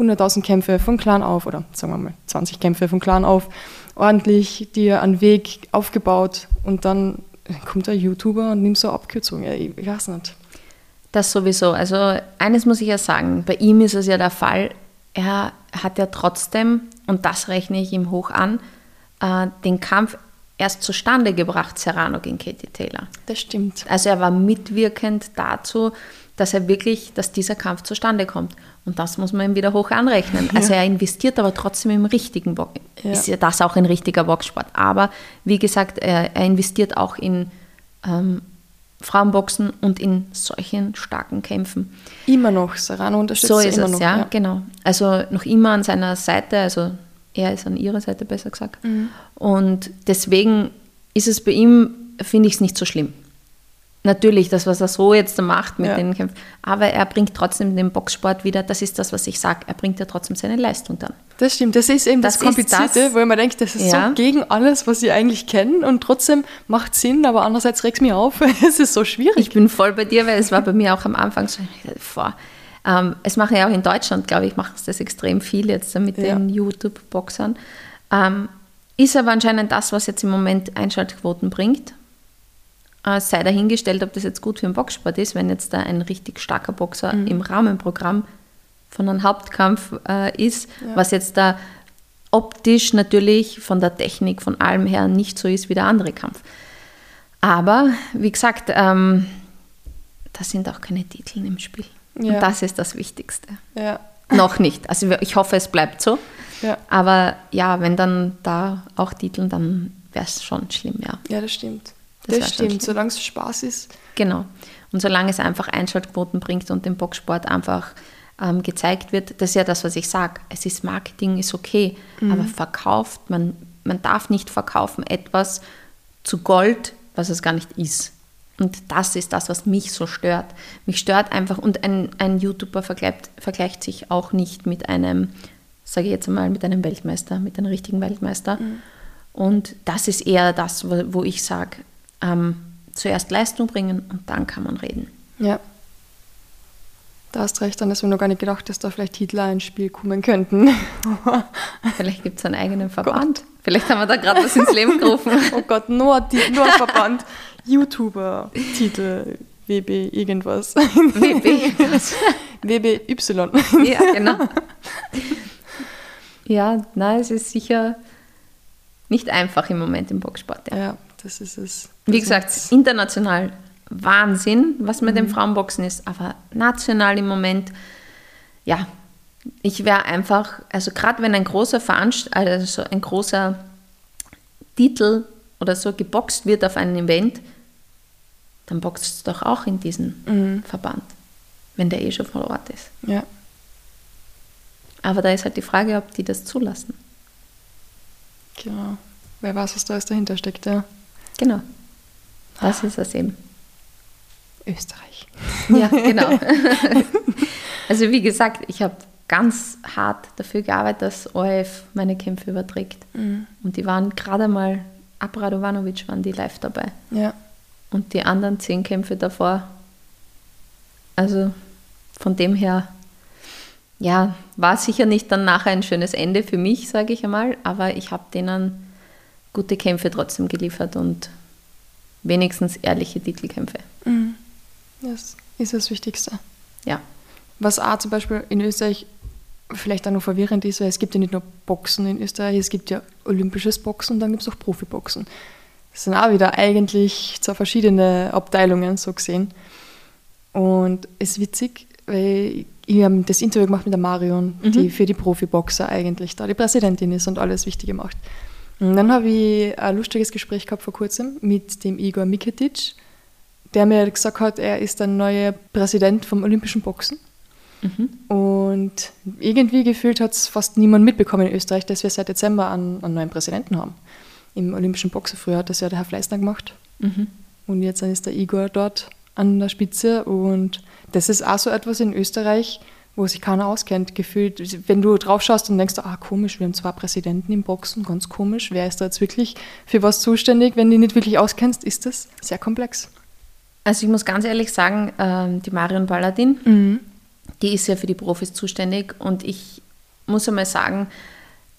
100.000 Kämpfe von klein auf oder sagen wir mal 20 Kämpfe von klein auf, ordentlich dir einen Weg aufgebaut und dann kommt ein YouTuber und nimmt so eine Abkürzung. Ja, ich, ich weiß nicht. Das sowieso. Also eines muss ich ja sagen, bei ihm ist es ja der Fall, er hat ja trotzdem, und das rechne ich ihm hoch an, äh, den Kampf erst zustande gebracht, Serrano gegen Katie Taylor. Das stimmt. Also er war mitwirkend dazu, dass er wirklich, dass dieser Kampf zustande kommt. Und das muss man ihm wieder hoch anrechnen. Also er investiert aber trotzdem im richtigen Box. Ja. Ist ja das auch ein richtiger Boxsport. Aber wie gesagt, er, er investiert auch in ähm, Frauenboxen und in solchen starken Kämpfen. Immer noch, Serrano unterstützt So ist immer es, noch. ja, genau. Also noch immer an seiner Seite, also er ist an ihrer Seite besser gesagt. Mhm. Und deswegen ist es bei ihm, finde ich es nicht so schlimm. Natürlich, das, was er so jetzt macht mit Ja. den Kämpfen, aber er bringt trotzdem den Boxsport wieder, das ist das, was ich sage, er bringt ja trotzdem seine Leistung dann. Das stimmt, das ist eben das, Das Komplizierte, das- wo ich mir denke, das ist Ja. so gegen alles, was ich eigentlich kenne und trotzdem macht Sinn, aber andererseits regt es mich auf. es ist so schwierig. Ich bin voll bei dir, weil es war bei mir auch am Anfang so, boah, ähm, es machen ja auch in Deutschland, glaube ich, machen es das extrem viel jetzt mit Ja. den YouTube-Boxern. Ähm, ist aber anscheinend das, was jetzt im Moment Einschaltquoten bringt. Äh, es sei dahingestellt, ob das jetzt gut für den Boxsport ist, wenn jetzt da ein richtig starker Boxer im Rahmenprogramm von einem Hauptkampf äh, ist, was jetzt da optisch natürlich von der Technik, von allem her nicht so ist wie der andere Kampf. Aber wie gesagt, ähm, da sind auch keine Titel im Spiel. Ja. Und das ist das Wichtigste. ja. Noch nicht. Also ich hoffe, es bleibt so. Ja. Aber ja, wenn dann da auch Titel, dann wäre es schon schlimm, ja. ja, das stimmt. Das Das, stimmt, solange es Spaß ist. Genau. Und solange es einfach Einschaltquoten bringt und dem Boxsport einfach ähm, gezeigt wird, das ist ja das, was ich sage. Es ist Marketing, ist okay, aber verkauft, man, man darf nicht verkaufen etwas zu Gold, was es gar nicht ist. Und das ist das, was mich so stört. Mich stört einfach, und ein, ein YouTuber vergleicht, vergleicht sich auch nicht mit einem, sage ich jetzt einmal, mit einem Weltmeister, mit einem richtigen Weltmeister. Und das ist eher das, wo, wo ich sage, ähm, zuerst Leistung bringen und dann kann man reden. Ja. Da hast recht, dann du mir noch gar nicht gedacht, dass da vielleicht Hitler ins Spiel kommen könnten. Vielleicht gibt es einen eigenen Verband. Vielleicht haben wir da gerade was ins Leben gerufen. oh Gott, nur, ein Ti- nur Verband. YouTuber, Titel, WB, irgendwas. WB. WBY. ja, genau. Ja, nein, es ist sicher nicht einfach im Moment im Boxsport. Ja. Ja, das ist es. Wie Das gesagt, international Wahnsinn, was mit dem Frauenboxen ist, aber national im Moment, ja, ich wäre einfach, also gerade wenn ein großer Veranst also ein großer Titel oder so geboxt wird auf einem Event, dann boxt es doch auch in diesen Verband, wenn der eh schon vor Ort ist. Ja. Aber da ist halt die Frage, ob die das zulassen. Genau. Wer weiß, was da alles dahinter steckt, ja. Genau. Das ist es eben. Österreich. Ja, genau. also wie gesagt, ich habe ganz hart dafür gearbeitet, dass ORF meine Kämpfe überträgt. Mhm. Und die waren gerade mal, ab Radovanovic waren die live dabei. Ja. Und die anderen zehn Kämpfe davor. Also von dem her, ja, war sicher nicht dann nachher ein schönes Ende für mich, sage ich einmal, aber ich habe denen gute Kämpfe trotzdem geliefert und wenigstens ehrliche Titelkämpfe. Mhm. Das ist das Wichtigste. Ja. Was auch zum Beispiel in Österreich vielleicht auch noch verwirrend ist, weil es gibt ja nicht nur Boxen in Österreich, es gibt ja olympisches Boxen und dann gibt es auch Profiboxen. Das sind auch wieder eigentlich zwei verschiedene Abteilungen, so gesehen. Und es ist witzig, weil ich habe das Interview gemacht mit der Marion, Mhm. die für die Profiboxer eigentlich da die Präsidentin ist und alles Wichtige macht. Und dann habe ich ein lustiges Gespräch gehabt vor kurzem mit dem Igor Miketic, der mir gesagt hat, er ist der neue Präsident vom Olympischen Boxen. Und irgendwie gefühlt hat es fast niemand mitbekommen in Österreich, dass wir seit Dezember einen, einen neuen Präsidenten haben. Im Olympischen Boxen früher hat das ja der Herr Fleißner gemacht. Und jetzt ist der Igor dort an der Spitze. Und das ist auch so etwas in Österreich, wo sich keiner auskennt. Gefühlt, wenn du drauf schaust und denkst, ah, komisch, wir haben zwei Präsidenten im Boxen, ganz komisch. Wer ist da jetzt wirklich für was zuständig? Wenn du nicht wirklich auskennst, ist das sehr komplex. Also ich muss ganz ehrlich sagen, ähm, die Marion Balladin, Mhm. die ist ja für die Profis zuständig und ich muss einmal sagen,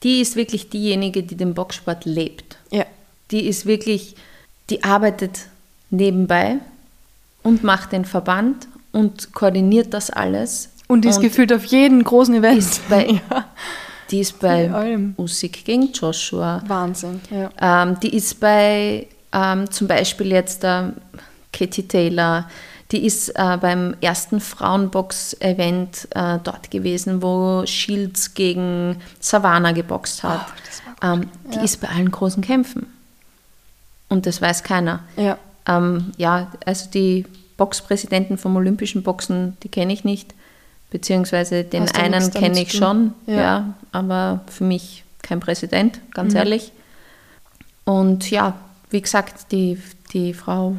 die ist wirklich diejenige, die den Boxsport lebt. Ja, Die ist wirklich, die arbeitet nebenbei und macht den Verband und koordiniert das alles. Und die ist gefühlt auf jeden großen Event. ist bei, ja. die ist bei. Usyk gegen Joshua. Wahnsinn, ja. Ähm, die ist bei ähm, zum Beispiel jetzt ähm, Katie Taylor, die ist äh, beim ersten Frauenbox-Event äh, dort gewesen, wo Shields gegen Savannah geboxt hat. Oh, ähm, die Ja. ist bei allen großen Kämpfen. Und das weiß keiner. Ja, Ähm, ja, also die Boxpräsidenten vom Olympischen Boxen, die kenne ich nicht. Beziehungsweise den Hast einen kenne ich schon, Ja. ja. aber für mich kein Präsident, ganz Mhm. ehrlich. Und ja, wie gesagt, die, die Frau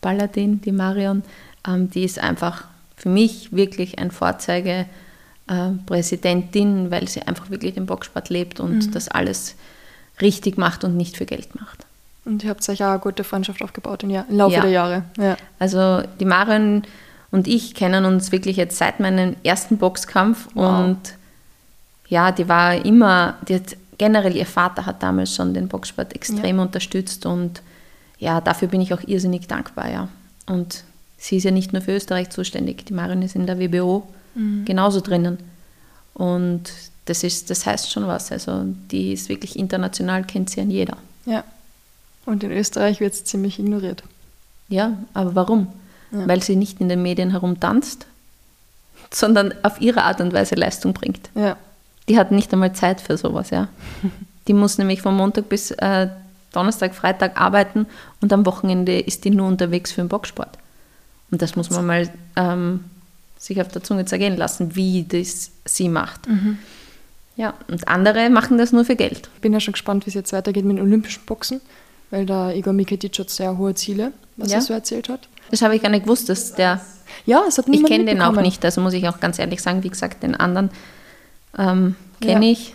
Balladin, die Marion, ähm, die ist einfach für mich wirklich ein Vorzeige äh, Präsidentin, weil sie einfach wirklich den Boxsport lebt und Mhm. das alles richtig macht und nicht für Geld macht. und ihr habt euch auch eine gute Freundschaft aufgebaut im, Jahr, im Laufe Ja. der Jahre. Ja. Also die Marion und ich kennen uns wirklich jetzt seit meinem ersten Boxkampf Wow. und ja, die war immer, die hat, generell ihr Vater hat damals schon den Boxsport extrem unterstützt und ja, dafür bin ich auch irrsinnig dankbar, ja. Und sie ist ja nicht nur für Österreich zuständig, die Marion ist in der WBO genauso drinnen und das ist, das heißt schon was, also die ist wirklich international, kennt sie an jeder. ja. Und in Österreich wird es ziemlich ignoriert. Ja, aber warum? Ja. Weil sie nicht in den Medien herumtanzt, sondern auf ihre Art und Weise Leistung bringt. Ja, Die hat nicht einmal Zeit für sowas, ja. Die muss nämlich von Montag bis äh, Donnerstag, Freitag arbeiten und am Wochenende ist die nur unterwegs für den Boxsport. Und das muss man mal ähm, sich auf der Zunge zergehen lassen, wie das sie macht. Ja, und andere machen das nur für Geld. bin ja schon gespannt, wie es jetzt weitergeht mit den Olympischen Boxen, weil da Igor Miketic hat sehr hohe Ziele, was Ja. er so erzählt hat. Das habe ich gar nicht gewusst, dass der Ja, es hat Ich niemand kenne den auch nicht, also muss ich auch ganz ehrlich sagen, wie gesagt, den anderen ähm, kenne Ja. ich.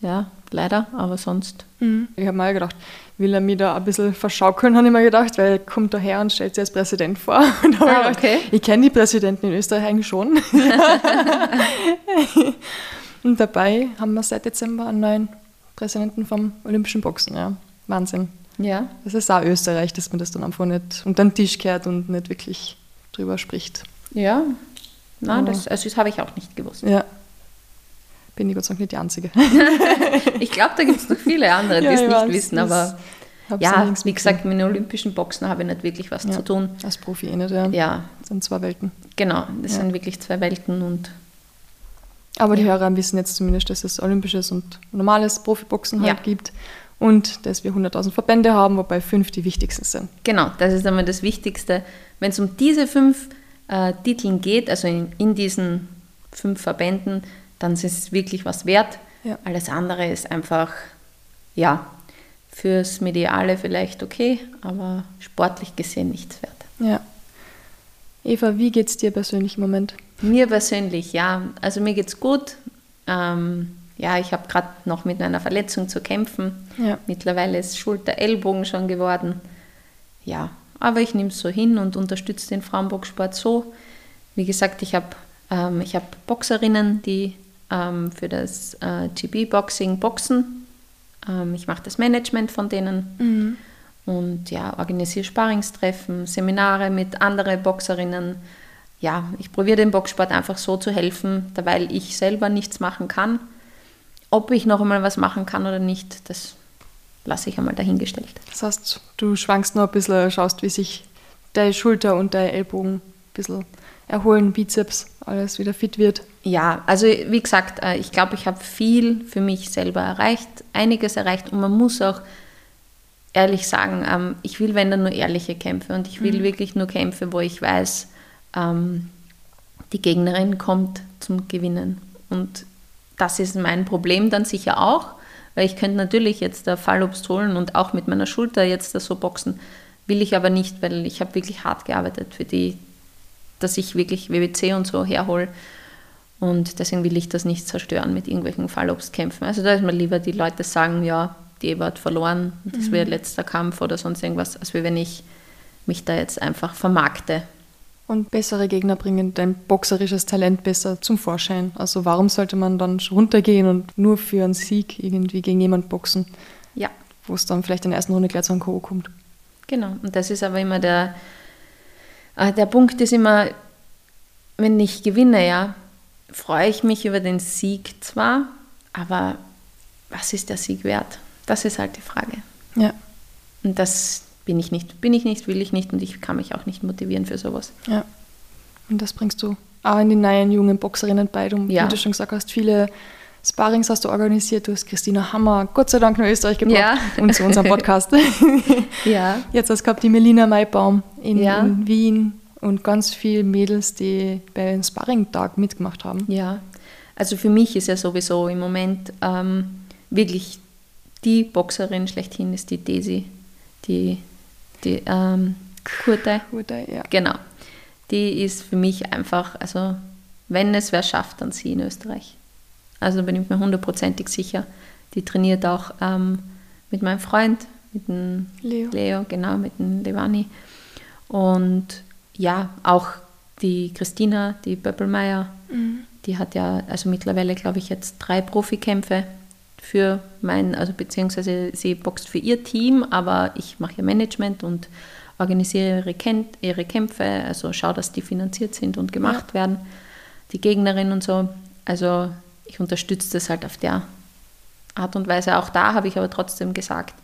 Ja, leider, aber sonst. Mhm. Ich habe mal gedacht, will er mich da ein bisschen verschaukeln, habe ich mir gedacht, weil er kommt daher und stellt sich als Präsident vor. Und Ah, ich gedacht, okay. Ich kenne die Präsidenten in Österreich eigentlich schon. und dabei haben wir seit Dezember einen neuen Präsidenten vom Olympischen Boxen. Ja, Wahnsinn. Ja. Das ist auch Österreich, dass man das dann einfach nicht unter den Tisch kehrt und nicht wirklich drüber spricht. Ja. Nein, das, also das habe ich auch nicht gewusst. Ja. Bin ich Gott sei Dank nicht die Einzige. Ich glaube, da gibt es noch viele andere, die Ja, es ich nicht weiß, wissen, aber ja, wie gesagt, mit den Olympischen Boxen habe ich nicht wirklich was Ja. zu tun. Als Profi eh nicht, ja. Ja, Das sind zwei Welten. genau, das Ja. sind wirklich zwei Welten und Aber die Hörer wissen jetzt zumindest, dass es olympisches und normales Profiboxen halt gibt und dass wir 100.000 Verbände haben, wobei fünf die wichtigsten sind. Genau, das ist einmal das Wichtigste. Wenn es um diese fünf äh, Titeln geht, also in, in diesen fünf Verbänden, dann ist es wirklich was wert. Ja. Alles andere ist einfach, ja, fürs Mediale vielleicht okay, aber sportlich gesehen nichts wert. Ja. Eva, wie geht es dir persönlich im Moment? Mir persönlich, ja. Also mir geht's gut. Ähm, ja, ich habe gerade noch mit einer Verletzung zu kämpfen. Ja. Mittlerweile ist Schulter, Ellbogen schon geworden. Ja, aber ich nehme es so hin und unterstütze den Frauenboxsport so. Wie gesagt, ich habe ähm, ich hab Boxerinnen, die ähm, für das äh, GB-Boxing boxen. Ähm, ich mache das Management von denen Mhm. und ja, organisiere Sparringstreffen, Seminare mit anderen Boxerinnen. Ja, ich probiere dem Boxsport einfach so zu helfen, da weil ich selber nichts machen kann. Ob ich noch einmal was machen kann oder nicht, das lasse ich einmal dahingestellt. Das heißt, du schwankst noch ein bisschen, schaust, wie sich deine Schulter und deine Ellbogen ein bisschen erholen, Bizeps, alles wieder fit wird. Ja, also wie gesagt, äh, ich glaube, ich habe viel für mich selber erreicht, einiges erreicht und man muss auch ehrlich sagen, ähm, ich will, wenn dann nur ehrliche Kämpfe und ich will wirklich nur Kämpfe, wo ich weiß, ähm, die Gegnerin kommt zum Gewinnen. Und das ist mein Problem dann sicher auch, weil ich könnte natürlich jetzt der Fallobst holen und auch mit meiner Schulter jetzt da so boxen, will ich aber nicht, weil ich habe wirklich hart gearbeitet für die, dass ich wirklich WWC und so herhole. Und deswegen will ich das nicht zerstören mit irgendwelchen Fallobstkämpfen. Also da ist mir lieber, die Leute sagen, ja, die Eva hat verloren, das wäre letzter Kampf oder sonst irgendwas, als wenn ich mich da jetzt einfach vermarkte. Und bessere Gegner bringen dein boxerisches Talent besser zum Vorschein. Also warum sollte man dann runtergehen und nur für einen Sieg irgendwie gegen jemanden boxen, Ja, wo es dann vielleicht in der ersten Runde gleich zu einem K.O. kommt? Genau, und das ist aber immer der, äh, der Punkt ist immer, wenn ich gewinne, ja, freue ich mich über den Sieg zwar, aber was ist der Sieg wert? Das ist halt die Frage. Ja, Und das bin ich nicht, bin ich nicht, will ich nicht und ich kann mich auch nicht motivieren für sowas. ja. Und das bringst du auch in die neuen jungen Boxerinnen bei. Du, Ja. Wie du schon gesagt hast, viele Sparrings hast du organisiert. Du hast Christina Hammer, Gott sei Dank nach Österreich gebracht Ja. und zu unserem Podcast. Ja, Jetzt hast du gehabt die Melina Maibaum in, Ja. in Wien und ganz viele Mädels, die beim Sparring-Tag mitgemacht haben. ja. Also für mich ist ja sowieso im Moment ähm, wirklich die Boxerin schlechthin ist die Daisy, die, die ähm, Kurte. Wurde, ja. Genau. Die ist für mich einfach, also wenn es wer schafft, dann sie in Österreich. Also da bin ich mir hundertprozentig sicher. Die trainiert auch ähm, mit meinem Freund, mit dem Leo. Leo, genau, mit dem Levani. Und ja, auch die Christina, die Böppelmeier, die hat ja, also mittlerweile glaube ich jetzt drei Profikämpfe für mein, also beziehungsweise sie boxt für ihr Team, aber ich mache ihr Management und organisiere ihre, Ken ihre Kämpfe, also schaue, dass die finanziert sind und gemacht werden, die Gegnerin und so. Also ich unterstütze das halt auf der Art und Weise. Auch da habe ich aber trotzdem gesagt,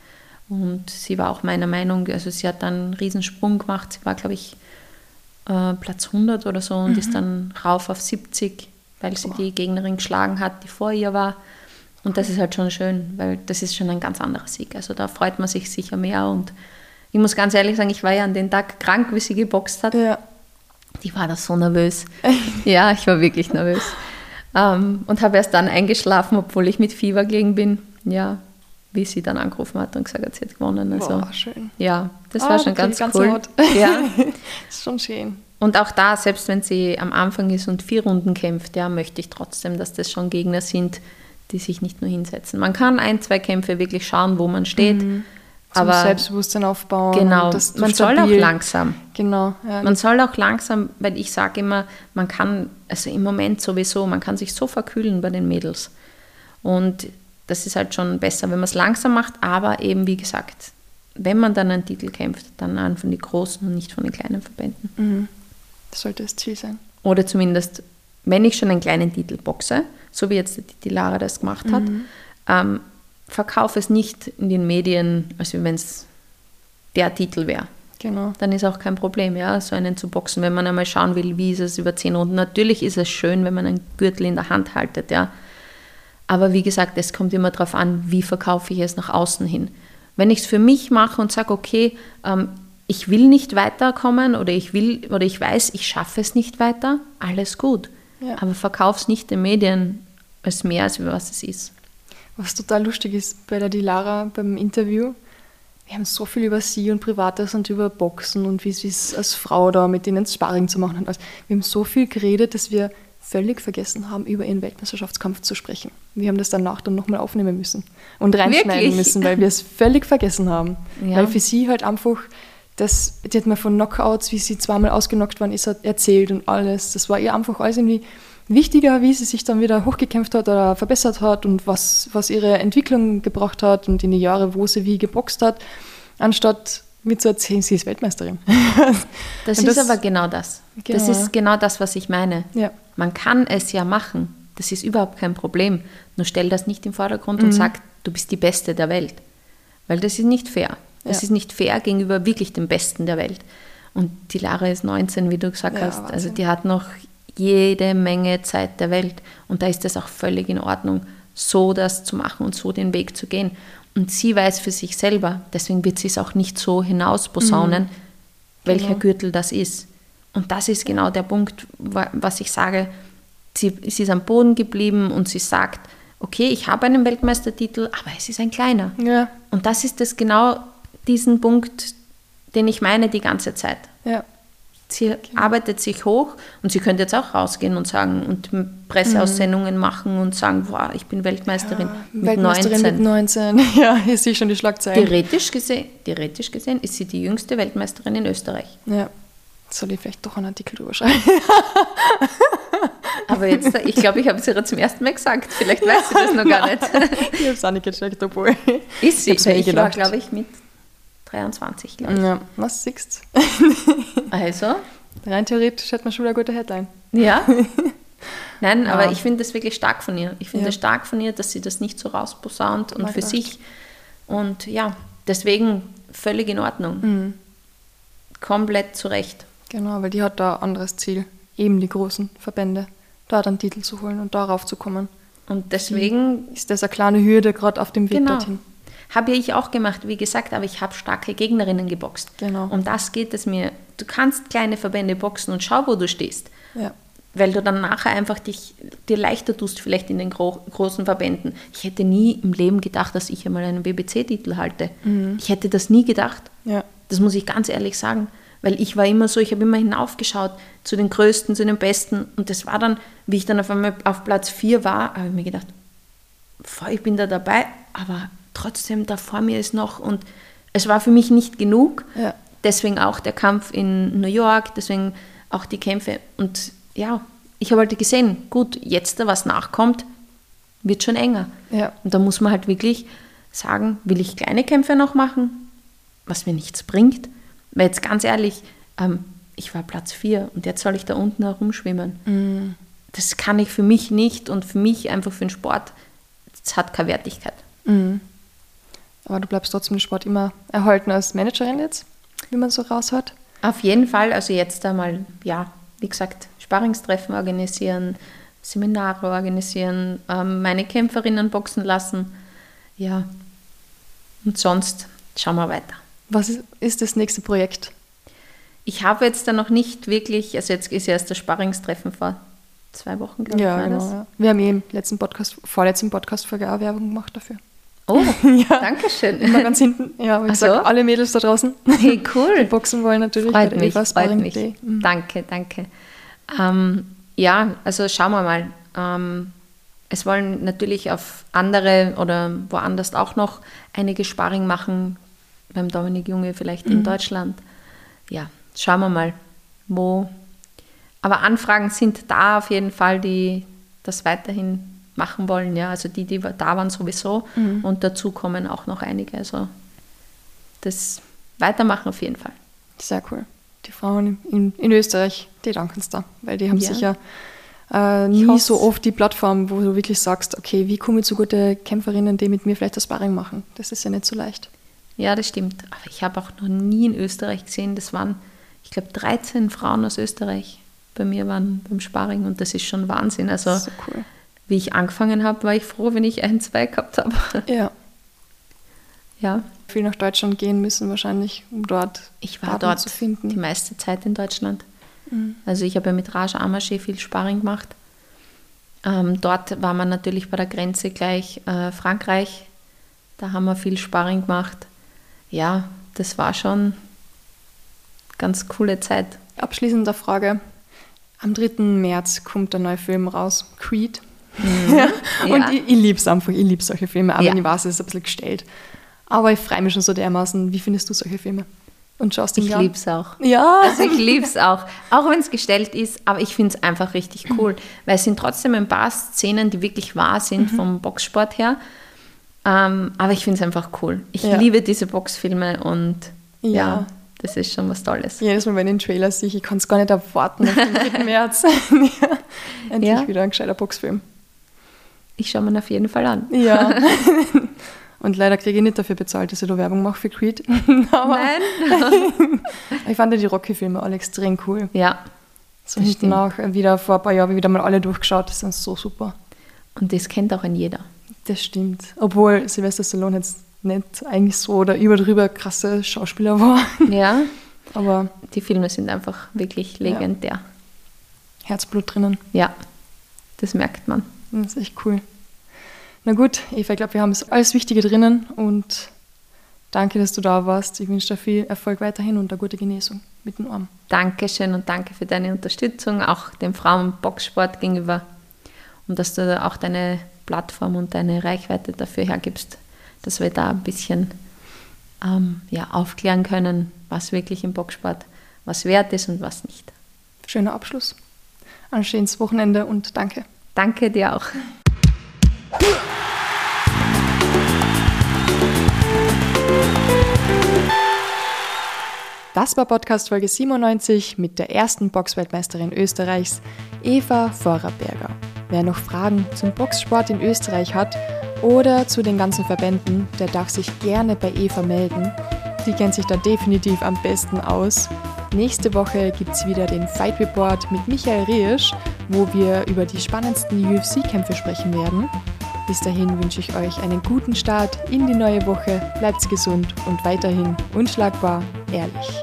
und sie war auch meiner Meinung, also sie hat dann einen Riesensprung gemacht. Sie war, glaube ich, äh, Platz 100 oder so und ist dann rauf auf 70, weil sie die Gegnerin geschlagen hat, die vor ihr war. Und das ist halt schon schön, weil das ist schon ein ganz anderer Sieg. Also da freut man sich sicher mehr. Und ich muss ganz ehrlich sagen, ich war ja an den Tag krank, wie sie geboxt hat. Ja. Die war da so nervös. ja, ich war wirklich nervös. Ähm, und habe erst dann eingeschlafen, obwohl ich mit Fieber gelegen bin. Ja, wie sie dann angerufen hat und gesagt hat, sie hat gewonnen. Also, Boah, schön. ja, das Ah, war schon ganz ich cool. Gänsehaut. Ja. ist schon schön. Und auch da, selbst wenn sie am Anfang ist und vier Runden kämpft, ja, möchte ich trotzdem, dass das schon Gegner sind, die sich nicht nur hinsetzen. Man kann ein, zwei Kämpfe wirklich schauen, wo man steht. Zum Aber Selbstbewusstsein aufbauen. genau, man soll auch stabil- langsam. Genau, ja. Man soll auch langsam, weil ich sage immer, man kann, also im Moment sowieso, man kann sich so verkühlen bei den Mädels. Und das ist halt schon besser, wenn man es langsam macht, aber eben wie gesagt, wenn man dann einen Titel kämpft, dann an von den großen und nicht von den kleinen Verbänden. Mhm. Das sollte das Ziel sein. Oder zumindest, wenn ich schon einen kleinen Titel boxe, so wie jetzt die, Lara das gemacht hat, ähm, verkaufe es nicht in den Medien, als wenn es der Titel wäre Genau. dann ist auch kein Problem, ja, so einen zu boxen, wenn man einmal schauen will, wie ist es über zehn Runden. Natürlich ist es schön, wenn man einen Gürtel in der Hand haltet, ja. Aber wie gesagt, es kommt immer darauf an, wie verkaufe ich es nach außen hin. Wenn ich es für mich mache und sage, okay, ähm, ich will nicht weiterkommen oder ich will oder ich weiß, ich schaffe es nicht weiter, alles gut. Ja. Aber verkauf es nicht den Medien als mehr, als was es ist. Was total lustig ist bei der Dilara beim Interview, wir haben so viel über sie und Privates und über Boxen und wie sie es als Frau da mit ihnen Sparring zu machen hat. Also wir haben so viel geredet, dass wir völlig vergessen haben, über ihren Weltmeisterschaftskampf zu sprechen. Wir haben das danach dann nochmal aufnehmen müssen und reinschneiden Wirklich? müssen, weil wir es völlig vergessen haben. Ja. Weil für sie halt einfach, das, die hat mir von Knockouts, wie sie zweimal ausgenockt worden ist, erzählt und alles. Das war ihr einfach alles irgendwie wichtiger, wie sie sich dann wieder hochgekämpft hat oder verbessert hat und was, was ihre Entwicklung gebracht hat und in die Jahre, wo sie wie geboxt hat, anstatt mir zu erzählen, sie ist Weltmeisterin. Das Und ist das- aber genau das. Das Genau. ist genau das, was ich meine. Ja. Man kann es ja machen. Das ist überhaupt kein Problem. Nur stell das nicht im Vordergrund Mhm. und sag, du bist die Beste der Welt. Weil das ist nicht fair. Das Ja. ist nicht fair gegenüber wirklich dem Besten der Welt. Und die Lara ist 19, wie du gesagt Ja, hast. Also Wahnsinn. die hat noch jede Menge Zeit der Welt. Und da ist es auch völlig in Ordnung, so das zu machen und so den Weg zu gehen. Und sie weiß für sich selber, deswegen wird sie es auch nicht so hinausposaunen, welcher Genau. Gürtel das ist. Und das ist genau der Punkt, wa- was ich sage. Sie, sie ist am Boden geblieben und sie sagt, okay, ich habe einen Weltmeistertitel, aber es ist ein kleiner. Ja, Und das ist das genau diesen Punkt, den ich meine die ganze Zeit. ja. Sie arbeitet sich hoch und sie könnte jetzt auch rausgehen und sagen und Presseaussendungen machen und sagen, wow, ich bin Weltmeisterin mit Weltmeisterin 19. mit 19. Ja, hier sehe ich schon die Schlagzeilen. Theoretisch gesehen, theoretisch gesehen ist sie die jüngste Weltmeisterin in Österreich. Ja. Soll ich vielleicht doch einen Artikel drüber schreiben? Aber jetzt, ich glaube, ich habe es ihr zum ersten Mal gesagt. Vielleicht weiß sie das noch gar nicht. ich habe es auch nicht gecheckt, obwohl. Ist sie? mir eh Ich war, glaube ich, mit 23, glaube ich. Ja, was siehst Also, Rein theoretisch hätte man schon wieder eine gute Headline. ja. Nein, Ja. aber ich finde das wirklich stark von ihr. Ich finde Ja. es stark von ihr, dass sie das nicht so rausposaunt und für sich. Und ja, deswegen völlig in Ordnung. Mhm. Komplett zurecht. Genau, weil die hat da ein anderes Ziel. Eben die großen Verbände. Da dann Titel zu holen und darauf zu kommen. Und deswegen Ist das eine kleine Hürde gerade auf dem Weg Genau. dorthin? Habe ich auch gemacht, wie gesagt, aber ich habe starke Gegnerinnen geboxt. Genau. Um das geht es mir. Du kannst kleine Verbände boxen und schau, wo du stehst. Ja. Weil du dann nachher einfach dich, dir leichter tust, vielleicht in den gro großen Verbänden. Ich hätte nie im Leben gedacht, dass ich einmal einen BBC-Titel halte. Ich hätte das nie gedacht. Ja. Das muss ich ganz ehrlich sagen. Weil ich war immer so, ich habe immer hinaufgeschaut zu den Größten, zu den Besten. Und das war dann, wie ich dann auf einmal auf Platz 4 war, habe ich mir gedacht, voll, ich bin da dabei, aber trotzdem da vor mir ist noch. Und es war für mich nicht genug. Ja. Deswegen auch der Kampf in New York, deswegen auch die Kämpfe. Und ja, ich habe halt gesehen, gut, jetzt da was nachkommt, wird schon enger. Ja. Und da muss man halt wirklich sagen, will ich kleine Kämpfe noch machen, was mir nichts bringt. Weil jetzt ganz ehrlich, ähm, ich war Platz 4 und jetzt soll ich da unten herumschwimmen. Das kann ich für mich nicht und für mich einfach für den Sport, das hat keine Wertigkeit. Mhm. Aber du bleibst trotzdem im Sport immer erhalten als Managerin jetzt, wie man so raushört. Auf jeden Fall, also jetzt einmal, ja, wie gesagt, Sparringstreffen organisieren, Seminare organisieren, ähm, meine Kämpferinnen boxen lassen. Ja, und sonst schauen wir weiter. Was ist, das nächste Projekt? Ich habe jetzt da noch nicht wirklich, also jetzt ist ja erst das Sparringstreffen vor zwei Wochen, glaube Ja, ich, war genau. Ja. Wir haben eh im letzten Podcast, vorletzten Podcast-Folge auch Werbung gemacht dafür. Oh, Ja. danke schön. Immer ganz hinten. Ja, ich Ach so? alle Mädels da draußen, Hey, die cool. boxen wollen natürlich Freut mich, freut mich. Mhm. Danke, danke. Ähm, ja, also schauen wir mal. Ähm, es wollen natürlich auf andere oder woanders auch noch einige Sparring machen, beim Dominik Junge vielleicht Mhm. in Deutschland. Ja, schauen wir mal, wo. Aber Anfragen sind da auf jeden Fall, die das weiterhin machen wollen. Ja, also die, die da waren sowieso Mhm. und dazu kommen auch noch einige. Also das weitermachen auf jeden Fall. Sehr cool. Die Frauen in, in Österreich, die danken es da, weil die haben Ja. sicher äh, nie so oft die Plattform, wo du wirklich sagst, okay, wie komme ich zu guten Kämpferinnen, die mit mir vielleicht das Sparring machen? Das ist ja nicht so leicht. Ja, das stimmt. Aber ich habe auch noch nie in Österreich gesehen. Das waren, ich glaube, 13 Frauen aus Österreich bei mir waren beim Sparring und das ist schon Wahnsinn. Also, So cool. Wie ich angefangen habe, war ich froh, wenn ich ein, zwei gehabt habe. Ja. Ja, Viel nach Deutschland gehen müssen wahrscheinlich, um dort ich war Partner dort zu finden. die meiste Zeit in Deutschland. Also, ich habe ja mit Raj Amashe viel Sparring gemacht. Ähm, dort war man natürlich bei der Grenze gleich äh, Frankreich. Da haben wir viel Sparring gemacht. Ja, das war schon ganz coole Zeit. Abschließende Frage. Am 3. März kommt der neue Film raus, Creed. Mhm. und ja. ich, ich liebe es einfach, ich liebe solche Filme, aber ja. ich weiß, es ist ein bisschen gestellt. Aber ich freue mich schon so dermaßen. Wie findest du solche Filme? Und schaust du Ich liebe es auch. Ja. Also ich liebe es auch. Auch wenn es gestellt ist, aber ich finde es einfach richtig cool. Weil es sind trotzdem ein paar Szenen, die wirklich wahr sind mhm. vom Boxsport her. Ähm, aber ich finde es einfach cool. Ich ja. liebe diese Boxfilme und ja. ja. das ist schon was Tolles. Jedes Mal, wenn ich den Trailer sehe, ich kann es gar nicht erwarten auf den 3. März. ja. Endlich wieder ein gescheiter Boxfilm. Ich schaue mir auf jeden Fall an. Ja. Und leider kriege ich nicht dafür bezahlt, dass ich da Werbung mache für Creed. Nein. ich fand ja die Rocky-Filme alle extrem cool. Ja. So hinten auch wieder vor ein paar Jahren wieder mal alle durchgeschaut. Das sind so super. Und das kennt auch ein jeder. Das stimmt. Obwohl Sylvester Stallone jetzt nicht eigentlich so oder überdrüber krasse Schauspieler war. Ja. Aber die Filme sind einfach wirklich legendär. Ja. Herzblut drinnen. Ja, das merkt man. Das ist echt cool. Na gut, Eva, ich glaube, wir haben alles Wichtige drinnen und danke, dass du da warst. Ich wünsche dir viel Erfolg weiterhin und eine gute Genesung mit dem Arm. Dankeschön und danke für deine Unterstützung, auch dem Frauenboxsport gegenüber und dass du auch deine Plattform und deine Reichweite dafür hergibst, dass wir da ein bisschen ähm, ja, aufklären können, was wirklich im Boxsport was wert ist und was nicht. Schöner Abschluss. Ein schönes Wochenende und danke. Danke dir auch. Das war Podcast Folge 97 mit der ersten Boxweltmeisterin Österreichs, Eva Vorarberger. Wer noch Fragen zum Boxsport in Österreich hat oder zu den ganzen Verbänden, der darf sich gerne bei Eva melden. Die kennt sich da definitiv am besten aus. Nächste Woche gibt es wieder den Fight Report mit Michael Riesch, wo wir über die spannendsten UFC-Kämpfe sprechen werden. Bis dahin wünsche ich euch einen guten Start in die neue Woche, bleibt gesund und weiterhin unschlagbar ehrlich.